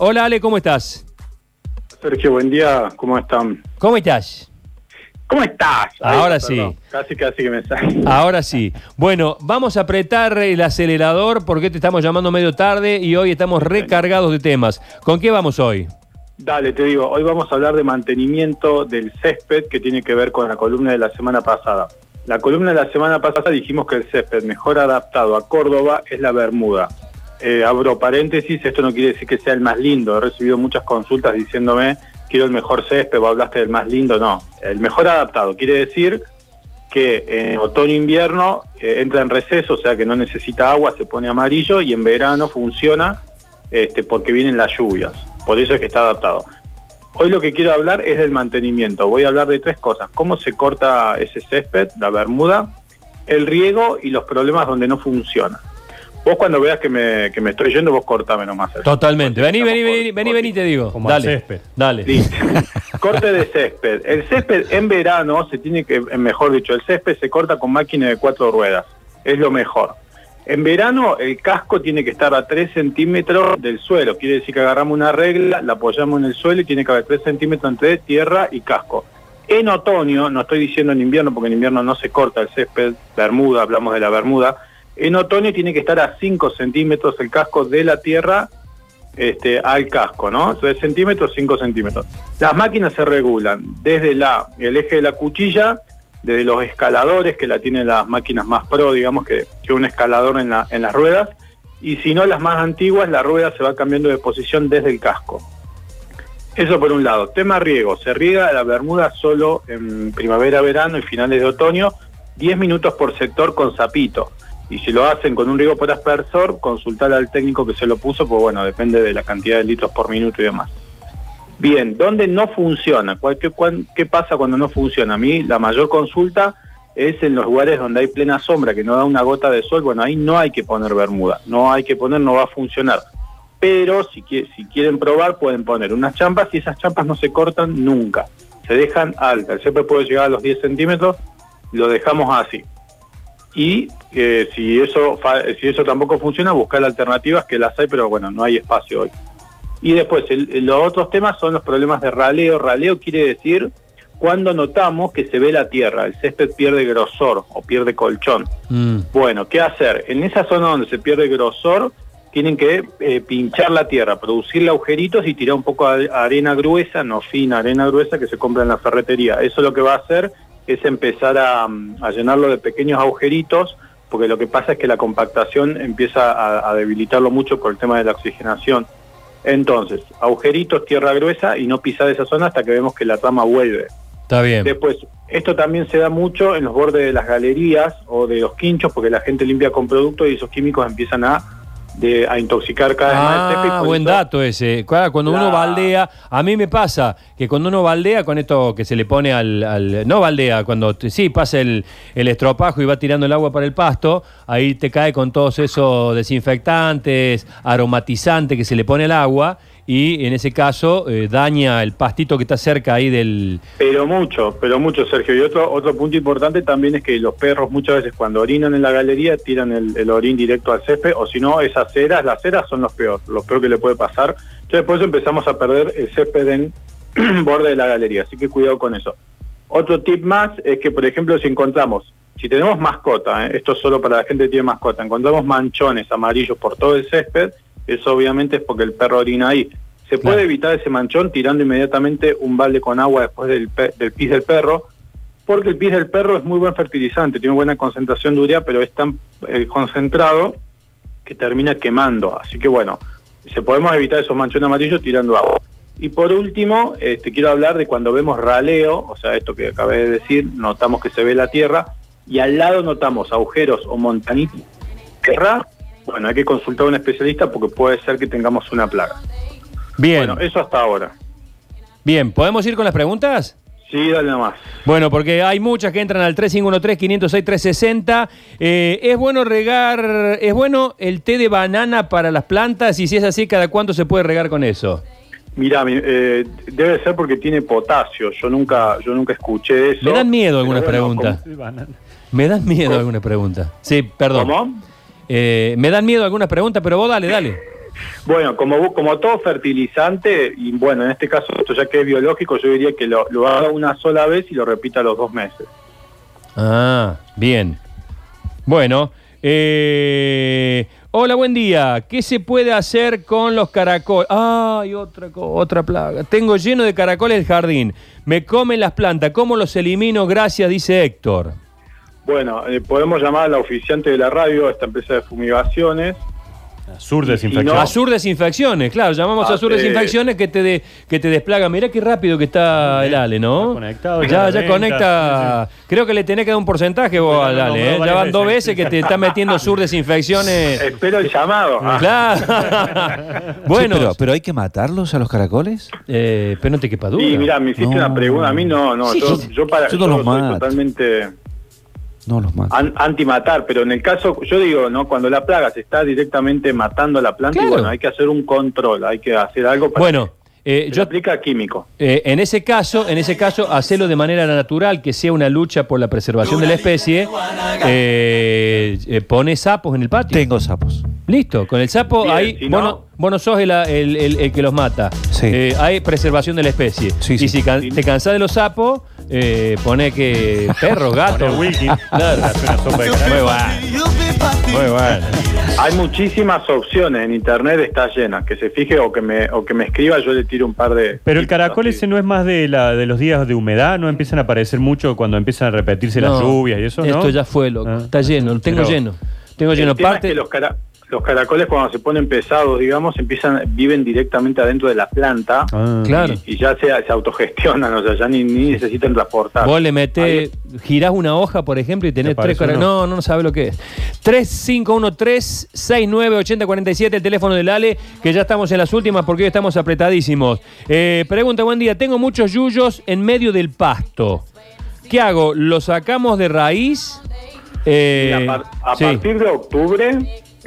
Hola Ale, ¿cómo estás? Sergio, buen día, ¿cómo están? ¿Cómo estás? ¿Cómo estás? Ahora sí. perdón, Casi, casi que me sale. Ahora sí. Bueno, vamos a apretar el acelerador porque te estamos llamando medio tarde y hoy estamos recargados de temas. ¿Con qué vamos hoy? Dale, te digo, hoy vamos a hablar de mantenimiento del césped que tiene que ver con la columna de la semana pasada. La columna de la semana pasada dijimos que el césped mejor adaptado a Córdoba es la Bermuda. Eh, abro paréntesis, esto no quiere decir que sea el más lindo. He recibido muchas consultas diciéndome, quiero el mejor césped, vos hablaste del más lindo. No, el mejor adaptado quiere decir que en otoño-invierno eh, entra en receso, o sea que no necesita agua, se pone amarillo y en verano funciona este, porque vienen las lluvias. Por eso es que está adaptado. Hoy lo que quiero hablar es del mantenimiento. Voy a hablar de tres cosas. Cómo se corta ese césped, la bermuda, el riego y los problemas donde no funciona. Vos cuando veas que me, que me estoy yendo, vos cortame nomás. Totalmente. Vení, vení, vení, vení, vení, te digo. Como al Dale. césped. Dale. Listo. Corte de césped. El césped en verano se tiene que, eh, mejor dicho, el césped se corta con máquina de cuatro ruedas. Es lo mejor. En verano el casco tiene que estar a 3 centímetros del suelo. Quiere decir que agarramos una regla, la apoyamos en el suelo y tiene que haber 3 centímetros entre tierra y casco. En otoño, no estoy diciendo en invierno porque en invierno no se corta el césped, bermuda, hablamos de la bermuda. En otoño tiene que estar a 5 centímetros el casco de la tierra este, al casco, ¿no? 3 centímetros, 5 centímetros. Las máquinas se regulan desde el eje de la cuchilla, desde los escaladores, que la tienen las máquinas más pro, digamos, que, que un escalador en, en las ruedas, y si no las más antiguas, la rueda se va cambiando de posición desde el casco. Eso por un lado. Tema riego. Se riega la bermuda solo en primavera, verano y finales de otoño, 10 minutos por sector con zapito. Y si lo hacen con un riego por aspersor, consultar al técnico que se lo puso, pues bueno, depende de la cantidad de litros por minuto y demás. Bien, ¿dónde no funciona? ¿Cuál- qué, pasa cuando no funciona? A mí la mayor consulta es en los lugares donde hay plena sombra, que no da una gota de sol. Bueno, ahí no hay que poner bermuda, no hay que poner, no va a funcionar. Pero si, si quieren probar, pueden poner unas champas y esas champas no se cortan nunca. Se dejan altas. Césped puede llegar a los 10 centímetros, lo dejamos así. Y eh, si, eso fa- si eso tampoco funciona, buscar alternativas que las hay, pero bueno, no hay espacio hoy. Y después, el- el- los otros temas son los problemas de raleo. Raleo quiere decir cuando notamos que se ve la tierra, el césped pierde grosor o pierde colchón. Mm. Bueno, ¿qué hacer? En esa zona donde se pierde grosor, tienen que eh, pinchar la tierra, producirle agujeritos y tirar un poco de arena gruesa, no fina, arena gruesa que se compra en la ferretería. Eso lo que va a hacer es empezar a, mm, a llenarlo de pequeños agujeritos, porque lo que pasa es que la compactación empieza a, a debilitarlo mucho por el tema de la oxigenación. Entonces, agujeritos, tierra gruesa y no pisar esa zona hasta que vemos que la trama vuelve. Está bien. Después, esto también se da mucho en los bordes de las galerías o de los quinchos, porque la gente limpia con productos y esos químicos empiezan a, de- a intoxicar cada vez más el césped. Ah, buen eso- dato ese. Claro, Cuando uno baldea, a mí me pasa que cuando uno baldea con esto que se le pone al, al- no baldea, cuando sí pasa el, el estropajo y va tirando el agua para el pasto, ahí te cae con todos esos desinfectantes, aromatizantes que se le pone al agua y en ese caso eh, daña el pastito que está cerca ahí del... Pero mucho, pero mucho, Sergio. Y otro, otro punto importante también es que los perros muchas veces cuando orinan en la galería tiran el, orín directo al césped, o si no, esas ceras, las ceras son los peor, lo peor que le puede pasar. Entonces por eso empezamos a perder el césped en borde de la galería, así que cuidado con eso. Otro tip más es que, por ejemplo, si encontramos, si tenemos mascota, ¿eh? esto es solo para la gente que tiene mascota, encontramos manchones amarillos por todo el césped, eso obviamente es porque el perro orina ahí. Se puede evitar ese manchón tirando inmediatamente un balde con agua después del pis del perro, porque el pis del perro es muy buen fertilizante, tiene buena concentración de urea, pero es tan eh, concentrado que termina quemando. Así que bueno, se podemos evitar esos manchones amarillos tirando agua. Y por último, este, quiero hablar de cuando vemos raleo, o sea, esto que acabé de decir, notamos que se ve la tierra y al lado notamos agujeros o montanitas. Bueno, hay que consultar a un especialista porque puede ser que tengamos una plaga. Bien, Bueno, eso hasta ahora. bien, ¿podemos ir con las preguntas? Sí, dale nomás. Bueno, porque hay muchas que entran al 3513-506-360. Eh, ¿Es bueno regar, es bueno el té de banana para las plantas? Y si es así, ¿cada cuánto se puede regar con eso? Mira, mi- eh, debe ser porque tiene potasio. Yo nunca, yo nunca escuché eso. Me dan miedo algunas bueno, preguntas. Me dan miedo algunas preguntas. Sí, perdón. ¿Cómo? Eh, me dan miedo algunas preguntas, pero vos dale, dale. Bueno, como, como todo fertilizante, y bueno, en este caso esto ya que es biológico, yo diría que lo, lo haga una sola vez y lo repita los dos meses. Ah, bien. Bueno, eh, hola, buen día. ¿Qué se puede hacer con los caracoles? Ay, otra, otra plaga. Tengo lleno de caracoles el jardín. Me comen las plantas. ¿Cómo los elimino? Gracias, dice Héctor. Bueno, eh, podemos llamar a la oficiante de la radio, a esta empresa de fumigaciones. Si desinfección. no- Azur Desinfecciones, claro, llamamos Ah, a Azur eh, Desinfecciones que te, de- que te desplaga. Mirá qué rápido que está el Ale, ¿no? Está conectado, ya, ya conecta. Creo que le tenés que dar un porcentaje vos al Ale, ¿eh? Ya van dos veces. veces que te está metiendo Sur Desinfecciones. Espero el llamado. Ah, Claro. bueno, Sí, pero, pero hay que matarlos a los caracoles. eh, pero no te quepa duda. Sí, mira, me hiciste No. una pregunta. A mí no, no. Sí, yo, para, Yo no yo los soy mato. totalmente No los mato. an- anti-matar, pero en el caso, yo digo, ¿no? Cuando la plaga se está directamente matando a la planta, y bueno, hay que hacer un control, hay que hacer algo para Bueno, eh, que se yo aplica químico. Eh, en ese caso, en ese caso, hacerlo de manera natural, que sea una lucha por la preservación de la especie. eh, eh, pone sapos en el patio. Tengo sapos. Listo, con el sapo Bien, ahí, si vos, no- no, vos no sos el, el- el- el que los mata. Sí. Eh, hay preservación de la especie. Sí, y sí. si can- te cansás de los sapos, eh, pone que Pone gatos. Wilkin. Claro. Hace una sopa de Muy bueno. Muy bueno. Hay muchísimas opciones en internet, está llena. Que se fije o que me o que me escriba, yo le tiro un par de. Pero el caracol así. ese no es más de, la, de los días de humedad, no empiezan a aparecer mucho cuando empiezan a repetirse las lluvias y eso, ¿no? Esto ya fue, loco. Ah. Está lleno, lo tengo Pero- lleno. Tengo El lleno. es Parte, que los, cara- los caracoles cuando se ponen pesados, digamos, empiezan viven directamente adentro de la planta. Ah. Claro. Y, y ya se, se autogestionan, o sea, ya ni, ni necesitan transportar. Vos le metés, girás una hoja, por ejemplo, y tenés ¿Te tres parece cara- uno? No, no sabe lo que es. 3513-698047, el teléfono del Ale, que ya estamos en las últimas porque hoy estamos apretadísimos. Eh, pregunta, buen día. Tengo muchos yuyos en medio del pasto. ¿Qué hago? ¿Lo sacamos de raíz? Eh, a, par- a sí. partir de octubre,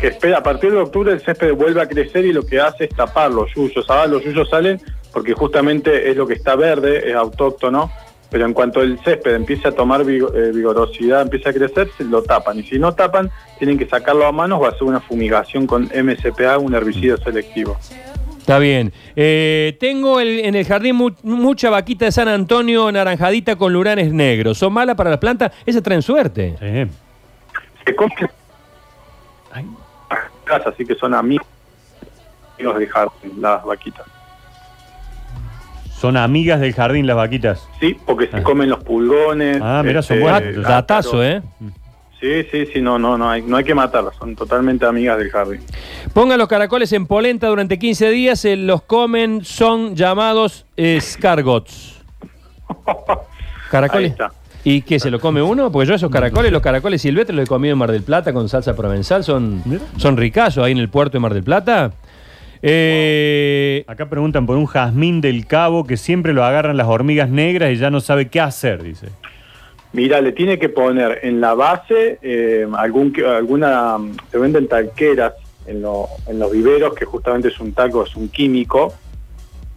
que espera, a partir de octubre el césped vuelve a crecer y lo que hace es tapar los yuyos. Ahora los yuyos salen porque justamente es lo que está verde, es autóctono, pero en cuanto el césped empiece a tomar eh, vigorosidad, empieza a crecer, se lo tapan. Y si no tapan, tienen que sacarlo a manos o hacer una fumigación con MCPA, un herbicida selectivo. Está bien. Eh, tengo el- en el jardín mu- mucha vaquita de San Antonio naranjadita con luranes negros. ¿Son malas para las plantas? Esas traen suerte. Sí. Se comen casa, así que son amigos de jardín, las vaquitas. Son amigas del jardín las vaquitas. Sí, porque se Ah. comen los pulgones. Ah, mirá, son este, buenas. ácaros. Datazo, ¿eh? Sí, sí, sí, no, no, no hay, no hay que matarlas, son totalmente amigas del jardín. Pongan los caracoles en polenta durante 15 días, se los comen, son llamados escargots. Ahí ¿Caracoles? está. ¿Y qué, se lo come uno? Porque yo esos caracoles, los caracoles silvestres los he comido en Mar del Plata con salsa provenzal, son, son ricazos ahí en el puerto de Mar del Plata. Eh, Acá preguntan por un jazmín del cabo que siempre lo agarran las hormigas negras y ya no sabe qué hacer, dice. Mira, le tiene que poner en la base eh, algún alguna, se venden talqueras en, lo- en los viveros, que justamente es un talco, es un químico,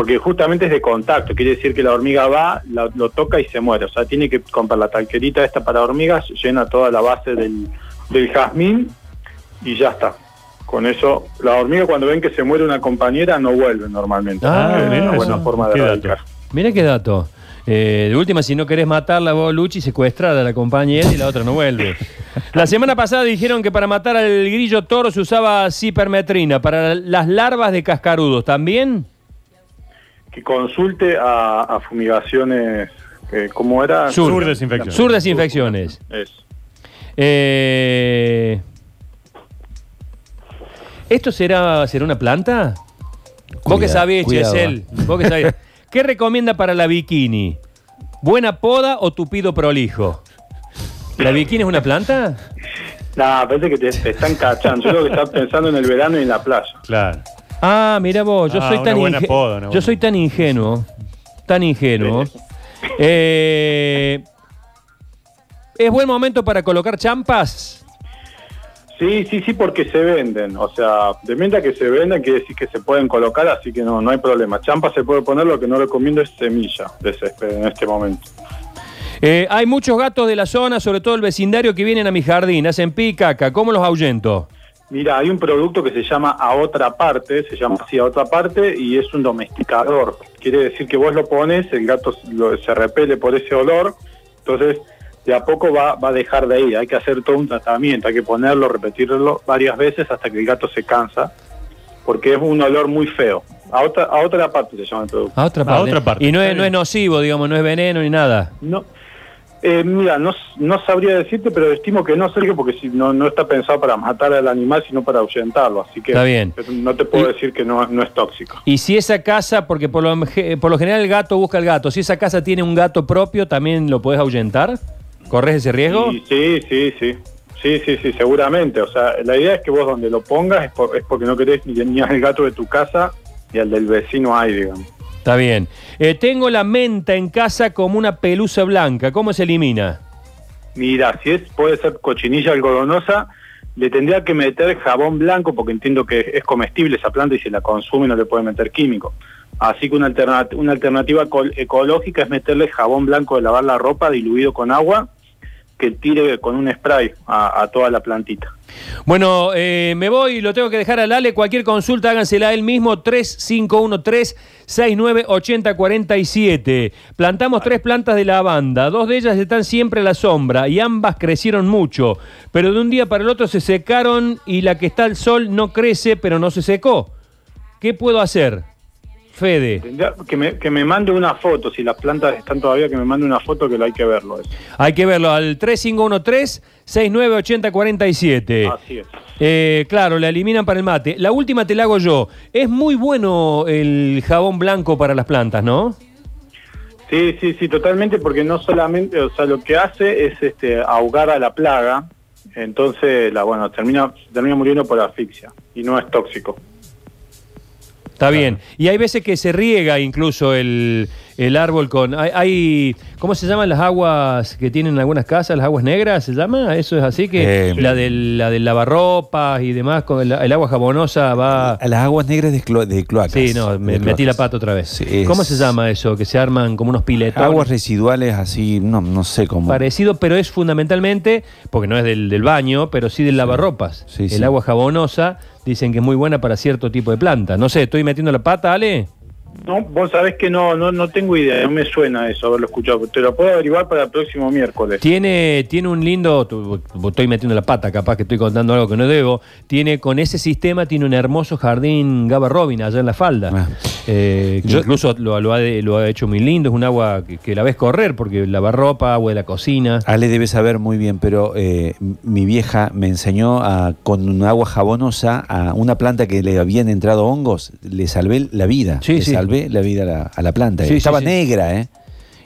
porque justamente es de contacto, quiere decir que la hormiga va, la- lo toca y se muere. O sea, tiene que comprar la talquerita esta para hormigas, llena toda la base del, del jazmín y ya está. Con eso, la hormiga cuando ven que se muere una compañera no vuelven normalmente. Ah, es mira una buena eso. forma de Qué dato. erradicar. mira qué dato. Eh, de última, si no querés matarla vos, Luchi, secuestrar a la compañera y la otra no vuelve. La semana pasada dijeron que para matar al grillo toro se usaba cipermetrina. Para las larvas de cascarudos, ¿también? Que consulte a, a fumigaciones, eh, ¿cómo era? Sur. Sur desinfección. Sur desinfecciones. Es. Eh, ¿Esto será, será una planta? Vos que sabés, cuidado, Chesel. Vos que sabés. ¿Qué recomienda para la bikini? ¿Buena poda o tupido prolijo? ¿La bikini es una planta? Nada, parece que te, te están cachando. Yo creo que estás pensando en el verano y en la playa. Claro. Ah, mira vos, yo Ah, soy tan inge- poda, Yo soy tan ingenuo. Tan ingenuo. Eh, ¿Es buen momento para colocar champas? Sí, sí, sí, porque se venden. O sea, de mientras que se venden, quiere decir que se pueden colocar, así que no, no hay problema. Champa se puede poner, lo que no recomiendo es semilla de césped en este momento. Eh, hay muchos gatos de la zona, sobre todo el vecindario, que vienen a mi jardín, hacen pi y caca. ¿Cómo los ahuyento? Mira, hay un producto que se llama a otra parte, se llama así a otra parte y es un domesticador. Quiere decir que vos lo pones, el gato lo- se repele por ese olor, entonces de a poco va, va a dejar de ir. Hay que hacer todo un tratamiento, hay que ponerlo, repetirlo varias veces hasta que el gato se cansa, porque es un olor muy feo. A otra, a otra parte se llama el producto. A otra A parte. otra parte, Y no es, no es nocivo, digamos, no es veneno ni nada. No, eh, mira, no, no sabría decirte, pero estimo que no, Sergio, porque si no, no está pensado para matar al animal, sino para ahuyentarlo. Así que Está bien. no te puedo Y- decir que no, no es tóxico. Y si esa casa, porque por lo, por lo general el gato busca el gato, si esa casa tiene un gato propio, ¿también lo puedes ahuyentar? ¿Corres ese riesgo? Sí, sí, sí. Sí, sí, sí, seguramente. O sea, la idea es que vos donde lo pongas es, por- es porque no querés ni, ni al gato de tu casa ni al del vecino ahí, digamos. Está bien. Eh, tengo la menta en casa como una pelusa blanca. ¿Cómo se elimina? Mira, si es puede ser cochinilla algodonosa, le tendría que meter jabón blanco porque entiendo que es comestible esa planta y si la consume no le puede meter químico. Así que una, una alternativa eco- ecológica es meterle jabón blanco de lavar la ropa diluido con agua que tire con un spray a, a toda la plantita. Bueno, eh, me voy, lo tengo que dejar al Ale. Cualquier consulta, hágansela él mismo. 3513-698047. Plantamos tres plantas de lavanda. Dos de ellas están siempre a la sombra y ambas crecieron mucho. Pero de un día para el otro se secaron y la que está al sol no crece, pero no se secó. ¿Qué puedo hacer? Fede. Que me, que me mande una foto, si las plantas están todavía, que me mande una foto que lo hay que verlo. eso. Hay que verlo al 3513-698047. Así es. Eh, claro, la eliminan para el mate. La última te la hago yo. Es muy bueno el jabón blanco para las plantas, ¿no? Sí, sí, sí, totalmente, porque no solamente, o sea, lo que hace es este ahogar a la plaga, entonces, la bueno, termina termina muriendo por asfixia y no es tóxico. Está bien. Y hay veces que se riega incluso el, el árbol con... Hay, hay- ¿Cómo se llaman las aguas que tienen algunas casas? ¿Las aguas negras se llama? ¿Eso es así? que Eh, La del, la del lavarropas y demás, con el, el agua jabonosa va... A las aguas negras de, clo- de cloacas. Sí, no, me metí la pata otra vez. Sí, es- ¿Cómo se llama eso? Que se arman como unos piletones. Aguas residuales así, no, no sé cómo. Parecido, pero es fundamentalmente, porque no es del, del baño, pero sí del lavarropas. Sí, el agua jabonosa dicen que es muy buena para cierto tipo de planta. No sé, estoy metiendo la pata, Ale. No, vos sabés que no, no, no tengo idea, no me suena eso haberlo escuchado. Te lo puedo averiguar para el próximo miércoles. Tiene, tiene un lindo, tu- estoy metiendo la pata, capaz que estoy contando algo que no debo. Tiene, con ese sistema tiene un hermoso jardín Gaba Robin allá en la falda. Ah. Eh, que Yo- incluso lo, lo ha, lo ha hecho muy lindo, es un agua que, que la ves correr, porque lavarropa, agua de la cocina. Ale debe saber muy bien, pero eh, mi vieja me enseñó a, con un agua jabonosa a una planta que le habían entrado hongos, le salvé la vida. Sí, sí. Salvé la vida a la, a la planta. Sí, Estaba sí. negra, ¿eh?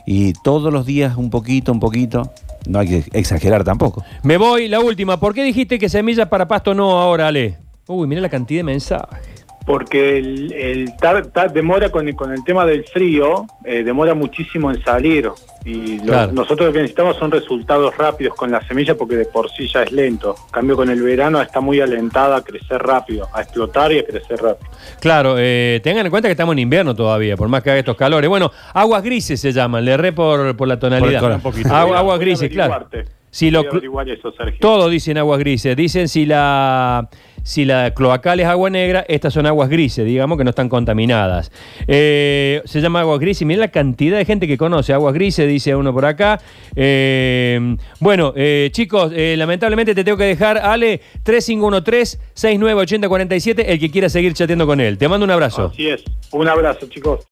Y todos los días un poquito, un poquito. No hay que exagerar tampoco. Me voy, la última. ¿Por qué dijiste que semillas para pasto no ahora, Ale? Uy, mira la cantidad de mensajes. Porque el, el tar- tar- demora con el, con el tema del frío, eh, demora muchísimo en salir. Y lo- Claro. nosotros lo que necesitamos son resultados rápidos con la semilla porque de por sí ya es lento. En cambio con el verano está muy alentada a crecer rápido, a explotar y a crecer rápido. Claro, eh, tengan en cuenta que estamos en invierno todavía, por más que haga estos calores. Bueno, aguas grises se llaman, le erré por, por la tonalidad. Un poquito. Agua- aguas grises, claro. Si lo eso. Todos dicen aguas grises. Dicen si la, si la cloacal es agua negra, estas son aguas grises, digamos que no están contaminadas. Eh, se llama aguas grises. Miren la cantidad de gente que conoce aguas grises, dice uno por acá. Eh, bueno, eh, chicos, lamentablemente te tengo que dejar, Ale, 3513-698047, el que quiera seguir chateando con él. Te mando un abrazo. Así es. Un abrazo, chicos.